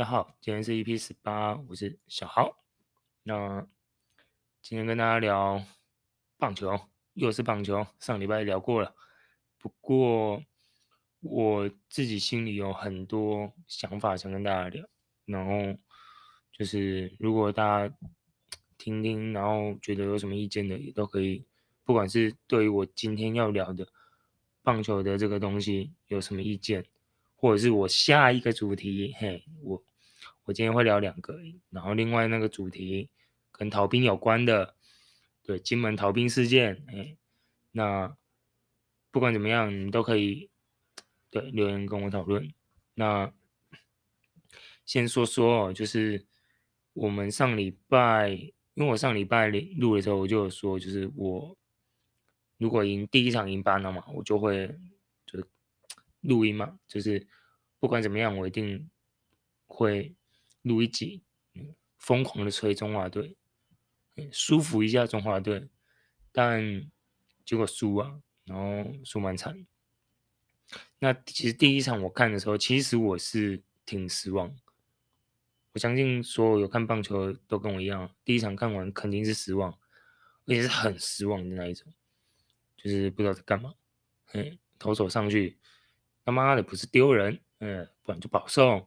大家好，今天是 EP 十八，我是小豪。那今天跟大家聊棒球，又是棒球。上礼拜聊过了，不过我自己心里有很多想法想跟大家聊。然后就是如果大家听听，然后觉得有什么意见的，也都可以。不管是对于我今天要聊的棒球的这个东西有什么意见。或者是我下一个主题，嘿，我我今天会聊两个，然后另外那个主题跟逃兵有关的，对，金门逃兵事件，哎，那不管怎么样，你都可以对留言跟我讨论。那先说说，就是我们上礼拜，因为我上礼拜录的时候，我就有说，就是我如果赢第一场赢班了嘛，我就会就。录音嘛，就是不管怎么样，我一定会录一集，疯狂的吹中华队，舒服一下中华队，但结果输啊，然后输蛮惨。那其实第一场我看的时候，其实我是挺失望。我相信所有有看棒球都跟我一样，第一场看完肯定是失望，而且是很失望的那一种，就是不知道在干嘛，嗯，投手上去。他妈的不是丢人，嗯，不然就保送。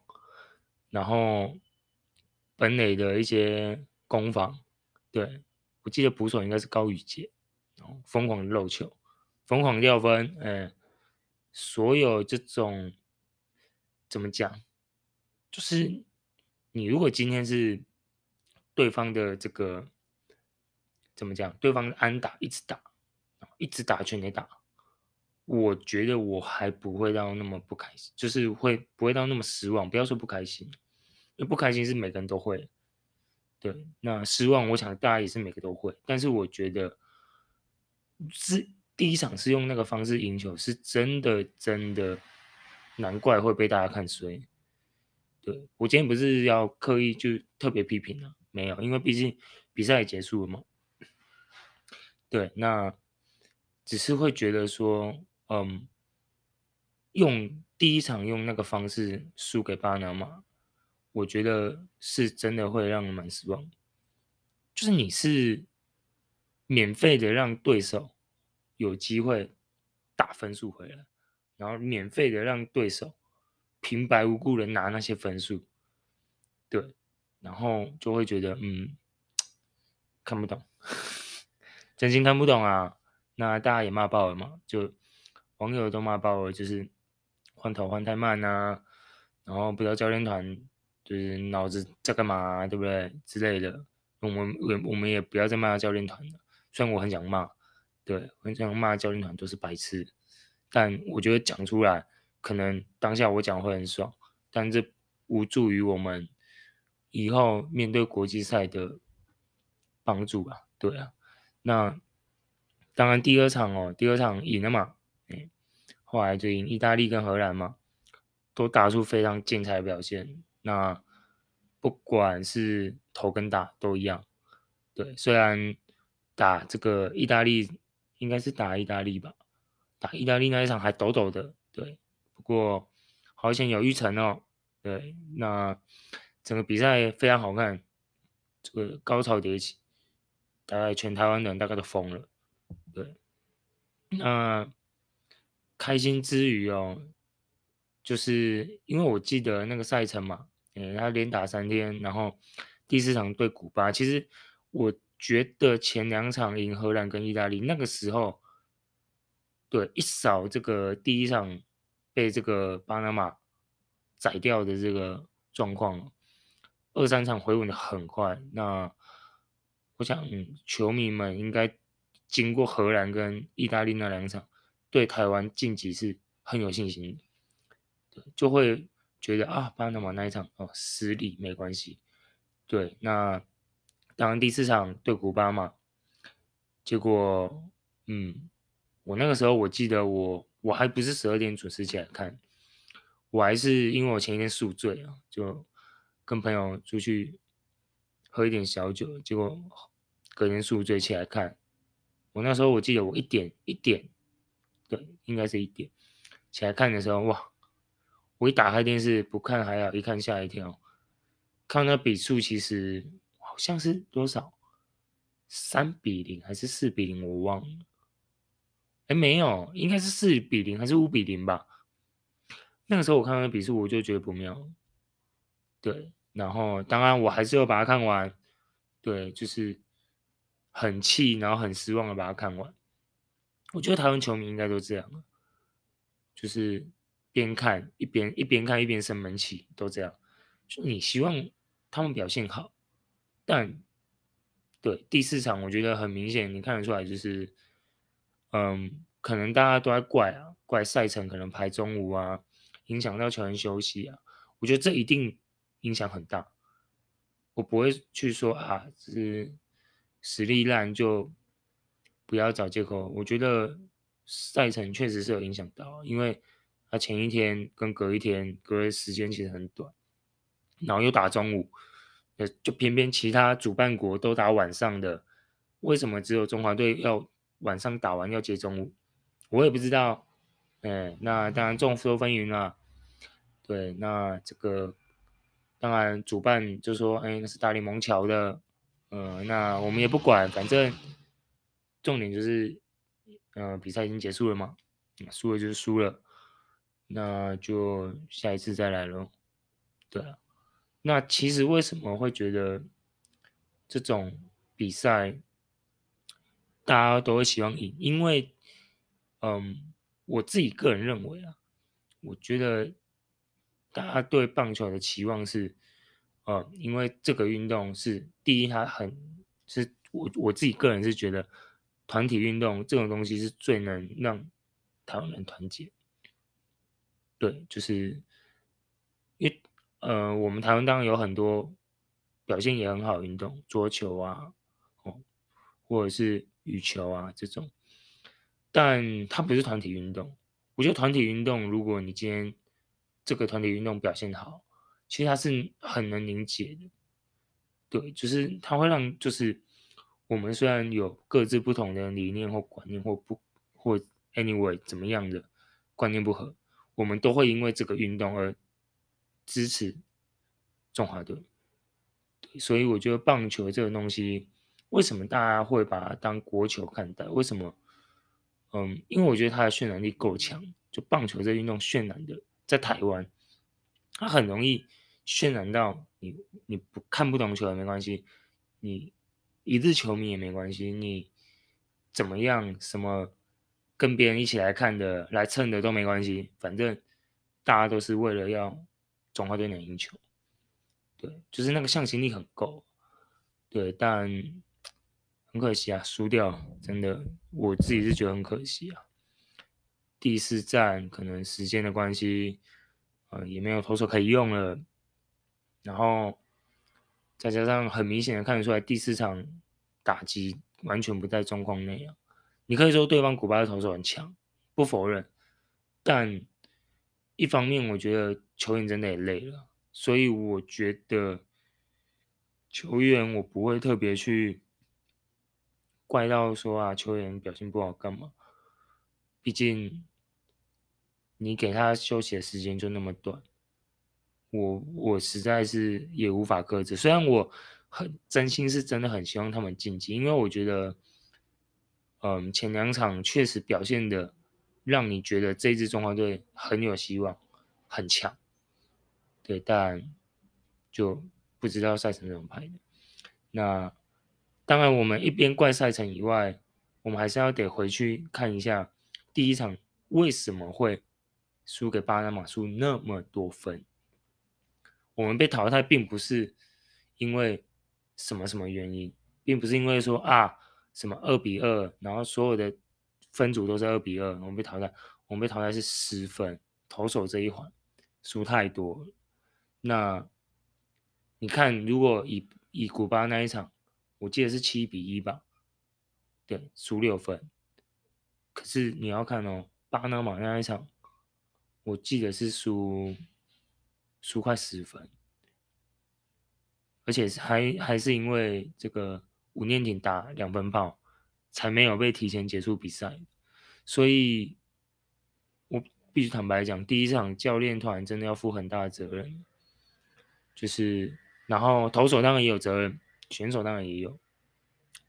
然后本垒的一些攻防，对，我记得捕手应该是高宇杰，然后疯狂漏球，疯狂掉分，嗯，所有这种怎么讲，就是你如果今天是对方的这个怎么讲，对方的安打一直打，一直打全垒打。我觉得我还不会到那么不开心，就是会不会到那么失望？不要说不开心，不开心是每个人都会。对，那失望，我想大家也是每个都会。但是我觉得是第一场是用那个方式赢球，是真的真的，难怪会被大家看衰。对，我今天不是要刻意就特别批评了，没有，因为毕竟比赛也结束了嘛。对，那只是会觉得说。嗯，用第一场用那个方式输给巴拿马，我觉得是真的会让人蛮失望。就是你是免费的让对手有机会打分数回来，然后免费的让对手平白无故的拿那些分数，对，然后就会觉得嗯，看不懂，真心看不懂啊。那大家也骂爆了嘛，就。网友都骂爆了，就是换头换太慢呐、啊，然后不知道教练团就是脑子在干嘛、对不对之类的。我们我我们也不要再骂教练团了，虽然我很想骂，对，很想骂教练团都是白痴，但我觉得讲出来，可能当下我讲会很爽，但这无助于我们以后面对国际赛的帮助啊，对啊。那当然第二场哦，第二场赢了嘛。后来就赢意大利跟荷兰嘛，都打出非常精彩的表现。那不管是投跟打都一样，对。虽然打这个意大利应该是打意大利吧，打意大利那一场还抖抖的，对。不过好险有玉成哦，对。那整个比赛非常好看，这个高潮迭起，大概全台湾人大概都疯了，对。那。开心之余哦，就是因为我记得那个赛程嘛，嗯，他连打三天，然后第四场对古巴，其实我觉得前两场赢荷兰跟意大利，那个时候，对，一扫这个第一场被这个巴拿马宰掉的这个状况，二三场回稳的很快。那我想，球迷们应该经过荷兰跟意大利那两场。对台湾晋级是很有信心，就会觉得啊，巴拿马那一场哦失利没关系，对，那当然第四场对古巴嘛，结果嗯，我那个时候我记得我我还不是十二点准时起来看，我还是因为我前一天宿醉啊，就跟朋友出去喝一点小酒，结果隔天宿醉起来看，我那时候我记得我一点一点。对，应该是一点。起来看的时候，哇！我一打开电视，不看还好，一看吓一跳。看那比数，其实好像是多少，三比零还是四比零，我忘了。哎，没有，应该是四比零还是五比零吧？那个时候我看到那比数，我就觉得不妙。对，然后当然我还是要把它看完。对，就是很气，然后很失望的把它看完。我觉得台湾球迷应该都这样，就是边看一边一边看一边生闷气，都这样。就你希望他们表现好，但对第四场，我觉得很明显，你看得出来，就是嗯，可能大家都在怪啊，怪赛程可能排中午啊，影响到球员休息啊。我觉得这一定影响很大。我不会去说啊，是实力烂就。不要找借口。我觉得赛程确实是有影响到，因为他前一天跟隔一天隔的时间其实很短，然后又打中午，呃，就偏偏其他主办国都打晚上的，为什么只有中华队要晚上打完要接中午？我也不知道。哎，那当然众说纷纭了。对，那这个当然主办就说，哎，那是大联盟桥的，嗯、呃，那我们也不管，反正。重点就是，呃，比赛已经结束了嘛，输了就是输了，那就下一次再来咯。对啊，那其实为什么会觉得这种比赛大家都会希望赢？因为，嗯，我自己个人认为啊，我觉得大家对棒球的期望是，呃，因为这个运动是第一，它很是我我自己个人是觉得。团体运动这种东西是最能让台湾人团结。对，就是因为呃，我们台湾当然有很多表现也很好运动，桌球啊，哦，或者是羽球啊这种，但它不是团体运动。我觉得团体运动，如果你今天这个团体运动表现好，其实它是很能凝结的。对，就是它会让就是。我们虽然有各自不同的理念或观念，或不或 anyway 怎么样的观念不合，我们都会因为这个运动而支持中华队。所以我觉得棒球这个东西，为什么大家会把它当国球看待？为什么？嗯，因为我觉得它的渲染力够强。就棒球这运动渲染的，在台湾，它很容易渲染到你，你不看不懂球也没关系，你。一日球迷也没关系，你怎么样？什么跟别人一起来看的、来蹭的都没关系，反正大家都是为了要中华队赢球。对，就是那个向心力很够。对，但 很可惜啊，输掉，真的，我自己是觉得很可惜啊。第四战可能时间的关系，呃，也没有投手可以用了，然后。再加上很明显的看得出来，第四场打击完全不在状况内啊。你可以说对方古巴的投手很强，不否认，但一方面我觉得球员真的也累了，所以我觉得球员我不会特别去怪到说啊，球员表现不好干嘛？毕竟你给他休息的时间就那么短。我我实在是也无法克制，虽然我很真心是真的很希望他们晋级，因为我觉得，嗯，前两场确实表现的让你觉得这支中华队很有希望，很强，对，但就不知道赛程怎么排的。那当然，我们一边怪赛程以外，我们还是要得回去看一下第一场为什么会输给巴拿马，输那么多分。我们被淘汰并不是因为什么什么原因，并不是因为说啊什么二比二，然后所有的分组都是二比二，我们被淘汰。我们被淘汰是失分，投手这一环输太多了。那你看，如果以以古巴那一场，我记得是七比一吧，对，输六分。可是你要看哦，巴拿马那一场，我记得是输。输快十分，而且还还是因为这个吴念庭打两分炮，才没有被提前结束比赛。所以，我必须坦白讲，第一场教练团真的要负很大的责任，就是然后投手当然也有责任，选手当然也有，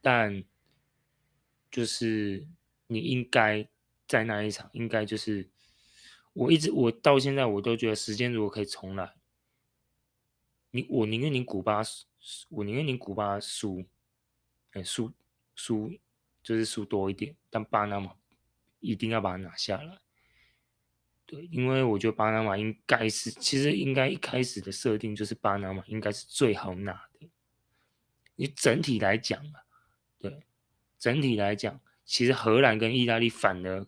但就是你应该在那一场，应该就是我一直我到现在我都觉得，时间如果可以重来，你我宁愿你古巴输，我宁愿你古巴输，哎输输就是输多一点，但巴拿马一定要把它拿下来。对，因为我觉得巴拿马应该是，其实应该一开始的设定就是巴拿马应该是最好拿的。你整体来讲啊，对，整体来讲，其实荷兰跟意大利反而，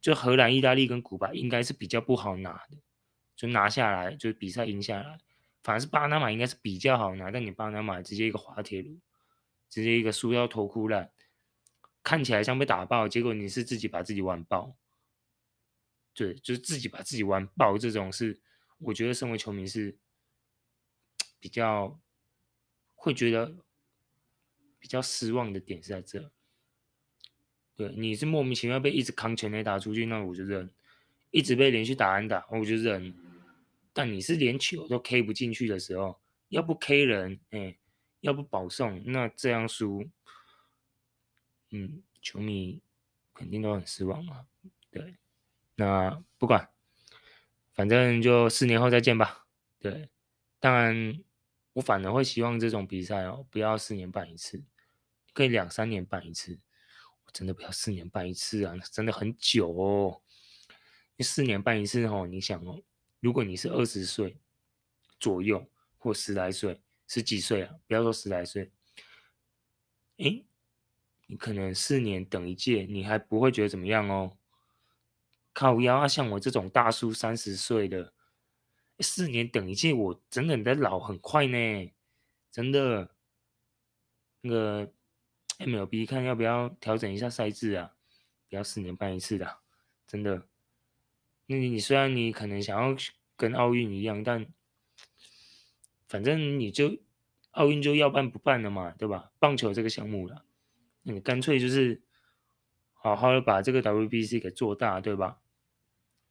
就荷兰、意大利跟古巴应该是比较不好拿的，就拿下来，就是比赛赢下来，反而是巴拿马应该是比较好拿，但你巴拿马直接一个滑铁卢，直接一个输到头哭烂，看起来像被打爆，结果你是自己把自己玩爆。对，就是自己把自己玩爆，这种是我觉得身为球迷是比较会觉得比较失望的点是在这。对，你是莫名其妙被一直扛全垒打出去，那我就认；一直被连续打安打，我就认。但你是连球都 K 不进去的时候，要不 K 人，哎，要不保送，那这样输，嗯，球迷肯定都很失望嘛。对。那不管，反正就四年后再见吧。对，当然我反而会希望这种比赛哦，不要四年办一次，可以两三年办一次。我真的不要四年办一次啊，真的很久哦。你四年办一次哦，你想哦，如果你是二十岁左右或十来岁、十几岁啊，不要说十来岁，诶，你可能四年等一届，你还不会觉得怎么样哦。靠腰啊！像我这种大叔三十岁的，四年等一届，我真的在老很快呢，真的。那个 MLB 看要不要调整一下赛制啊？不要四年办一次的，真的。那你你虽然你可能想要跟奥运一样，但反正你就奥运就要办不办了嘛，对吧？棒球这个项目了，你干脆就是好好的把这个 WBC 给做大，对吧？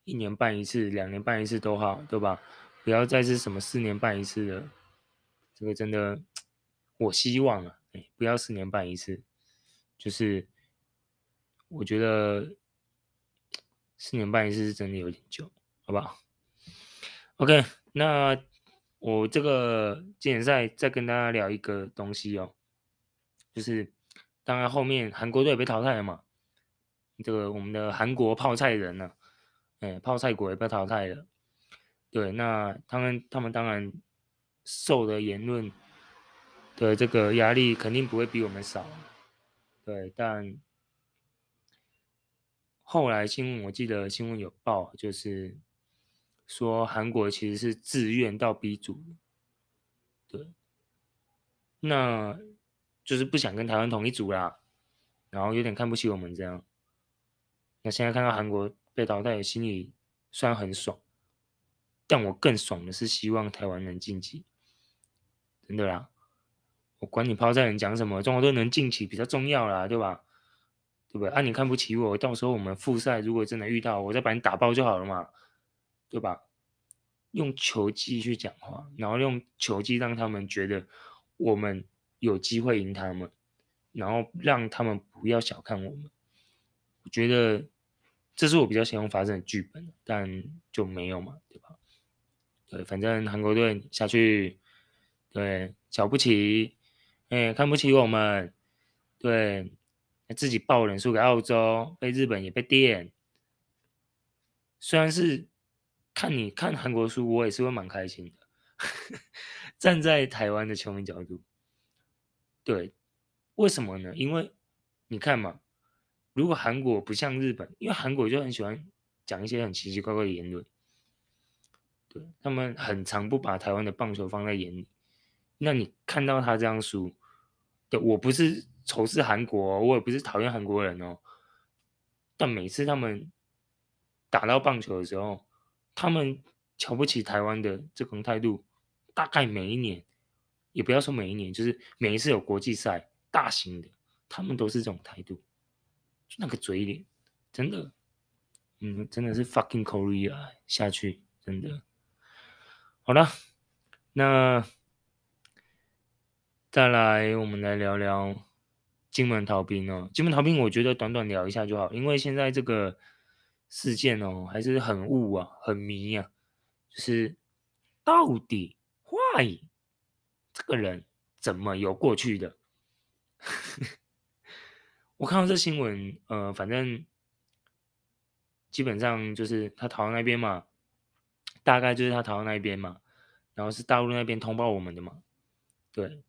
一年办一次，两年办一次都好，对吧？不要再是什么四年办一次的，这个真的，我希望啊，哎，不要四年办一次，就是我觉得四年办一次是真的有点久，好不好？OK，那我这个经典赛再跟大家聊一个东西哦，就是当然后面韩国队被淘汰了嘛，这个我们的韩国泡菜人呢、哎，泡菜国也被淘汰了。对，那他们他们当然受的言论的这个压力肯定不会比我们少。对，但后来新闻我记得新闻有报，就是说韩国其实是自愿到 B 组。对，那就是不想跟台湾同一组啦，然后有点看不起我们这样。那现在看到韩国。被淘汰，心里虽然很爽，但我更爽的是希望台湾能晋级，真的啦！我管你泡菜人讲什么，中国队能晋级比较重要啦，对吧？对不对？啊，你看不起我，到时候我们复赛如果真的遇到，我再把你打爆就好了嘛，对吧？用球技去讲话，然后用球技让他们觉得我们有机会赢他们，然后让他们不要小看我们，我觉得。这是我比较希望发生的剧本，但就没有嘛，对吧？对，反正韩国队下去，对，瞧不起，哎，看不起我们，对，自己爆冷输给澳洲，被日本也被电。虽然是看你看韩国输，我也是会蛮开心的。站在台湾的球迷角度，对，为什么呢？因为你看嘛。如果韩国不像日本，因为韩国就很喜欢讲一些很奇奇怪怪的言论，对，他们很常不把台湾的棒球放在眼里。那你看到他这样输，对，我不是仇视韩国，我也不是讨厌韩国人哦。但每次他们打到棒球的时候，他们瞧不起台湾的这种态度，大概每一年，也不要说每一年，就是每一次有国际赛大型的，他们都是这种态度。就那个嘴脸，真的，嗯，真的是 fucking Korea 下去，真的。好了，那再来，我们来聊聊金门逃兵哦。金门逃兵，我觉得短短聊一下就好，因为现在这个事件哦，还是很雾啊，很迷啊。就是到底 why 这个人怎么有过去的？我看到这新闻，呃，反正基本上就是他逃到那边嘛，大概就是他逃到那边嘛，然后是大陆那边通报我们的嘛，对。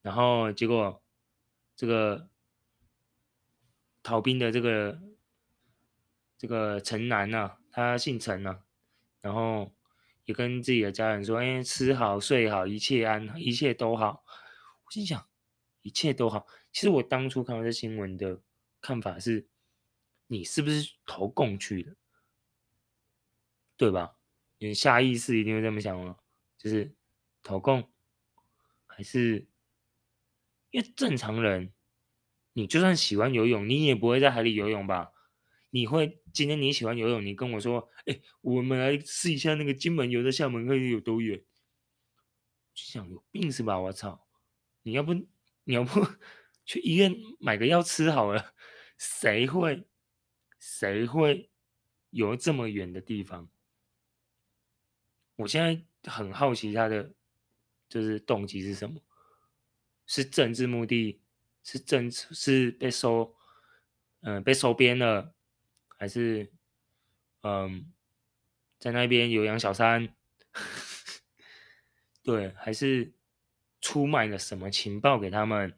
然后结果，这个逃兵的这个这个陈男啊，他姓陈啊，然后也跟自己的家人说：“哎，吃好睡好，一切安，一切都好。”我心想，一切都好。其实我当初看到这新闻的看法是：你是不是投共去的？对吧？你下意识一定会这么想吗，就是投共还是？因为正常人，你就算喜欢游泳，你也不会在海里游泳吧？你会今天你喜欢游泳，你跟我说：“哎，我们来试一下那个金门游的厦门，可以有多远？”就想有病是吧？我操！你要不你要不 去医院买个药吃好了？谁会谁会游这么远的地方？我现在很好奇他的就是动机是什么。是政治目的，是政治是被收，嗯、被收编了，还是，嗯，在那边有养小三，对，还是出卖了什么情报给他们？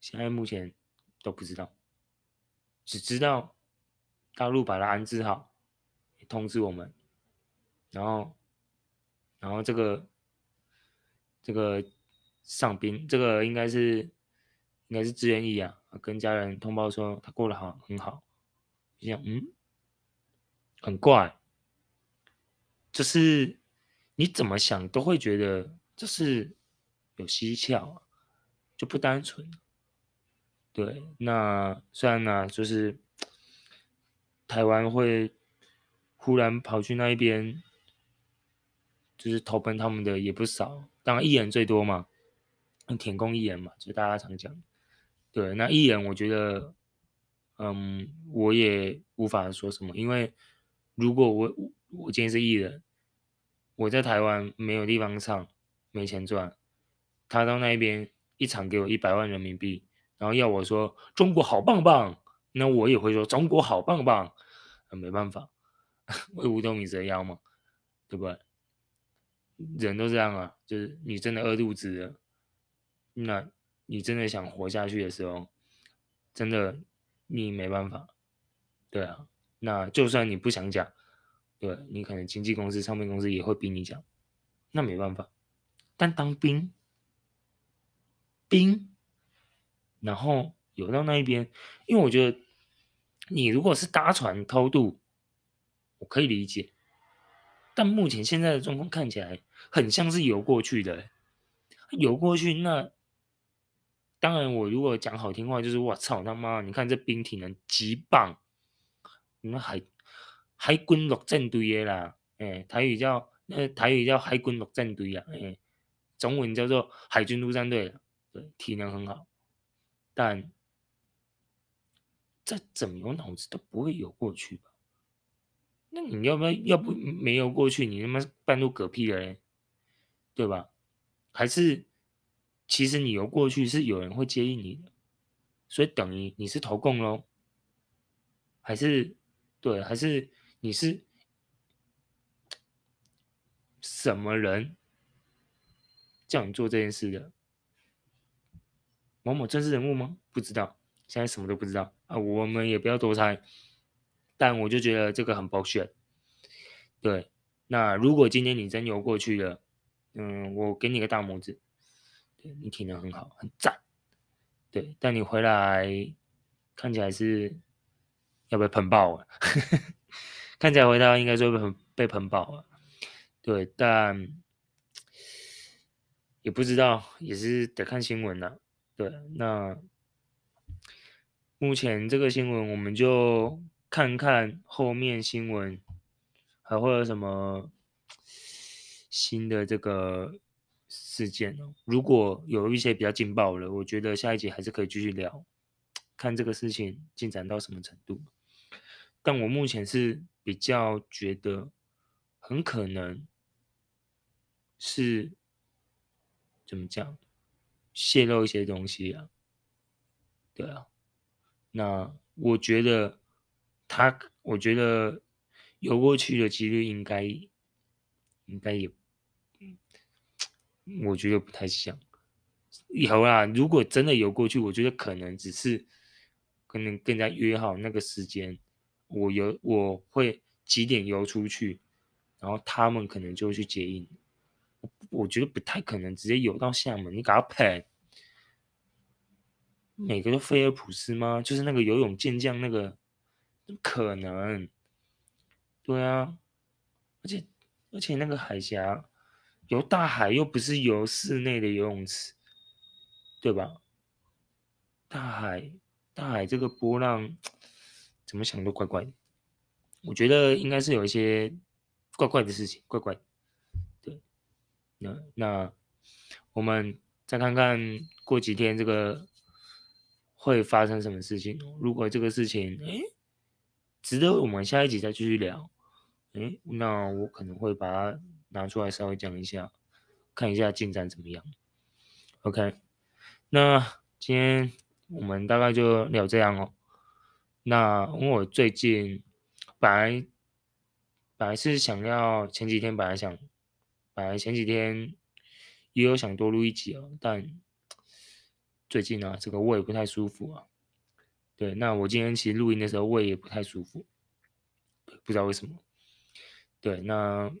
现在目前都不知道，只知道大陆把他安置好，通知我们，然后，然后这个，这个。上宾，这个应该是应该是志愿役啊，跟家人通报说他过得好，很好。就这样，嗯，很怪，就是你怎么想都会觉得这是有蹊跷，就不单纯。对，那虽然呢，就是台湾会忽然跑去那一边，就是投奔他们的也不少，当然艺人最多嘛。舔共艺人嘛，就是大家常讲。对，那艺人，我觉得，嗯，我也无法说什么，因为如果我我今天是艺人，我在台湾没有地方唱，没钱赚，他到那边一场给我一百万人民币，然后要我说中国好棒棒，那我也会说中国好棒棒，没办法，为五斗米折腰嘛，对不对？人都这样啊，就是你真的饿肚子了。那你真的想活下去的时候，真的你没办法，对啊。那就算你不想讲，对，你可能经纪公司、唱片公司也会逼你讲，那没办法。但当兵，兵，然后游到那一边，因为我觉得你如果是搭船偷渡，我可以理解。但目前现在的状况看起来很像是游过去的，游过去那。当然，我如果讲好听话，就是我操他妈！你看这兵体能极棒，你们海海军陆战队的啦，哎，台语叫呃台语叫海军陆战队啊，哎，中文叫做海军陆战队，对，体能很好，但再怎么有脑子都不会游过去吧？那你要不要要不没游过去，你他妈半路嗝屁了嘞，对吧？还是？其实你游过去是有人会接应你的，所以等于你是投共喽？还是对？还是你是什么人叫你做这件事的？某某政治人物吗？不知道，现在什么都不知道啊！我们也不要多猜，但我就觉得这个很保险。对，那如果今天你真游过去了，嗯，我给你个大拇指。对，你体能很好，很赞。对，但你回来看起来是要被喷爆了，看起来回来应该是会被被喷爆了。对，但也不知道，也是得看新闻了。对，那目前这个新闻我们就看看后面新闻还会有什么新的这个。事件哦。如果有一些比较劲爆的，我觉得下一集还是可以继续聊，看这个事情进展到什么程度。但我目前是比较觉得很可能是怎么讲，泄露一些东西啊。对啊，那我觉得他，我觉得游过去的几率应该应该也，我觉得不太像。有啦，如果真的游过去，我觉得可能只是可能跟人家约好那个时间，我游我会几点游出去，然后他们可能就会去接应。我我觉得不太可能直接游到厦门，你给他喷。每个都菲尔普斯吗？就是那个游泳健将，那个可能，对啊，而且而且那个海峡游大海又不是游室内的游泳池，对吧？大海大海这个波浪怎么想都怪怪的，我觉得应该是有一些怪怪的事情，怪怪的。对，那那我们再看看过几天这个。会发生什么事情？如果这个事情，诶，值得我们下一集再继续聊，诶，那我可能会把它拿出来稍微讲一下，看一下进展怎么样。OK，那今天我们大概就聊这样哦。那因为我最近本来本来是想要前几天本来想，本来前几天也有想多录一集哦，但。最近啊，这个胃不太舒服啊。对，那我今天其实录音的时候胃也不太舒服，不知道为什么。对，那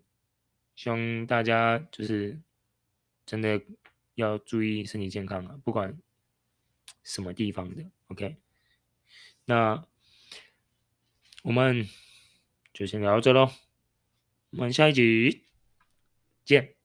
希望大家就是真的要注意身体健康啊，不管什么地方的。OK，那我们就先聊到这喽，我们下一集见。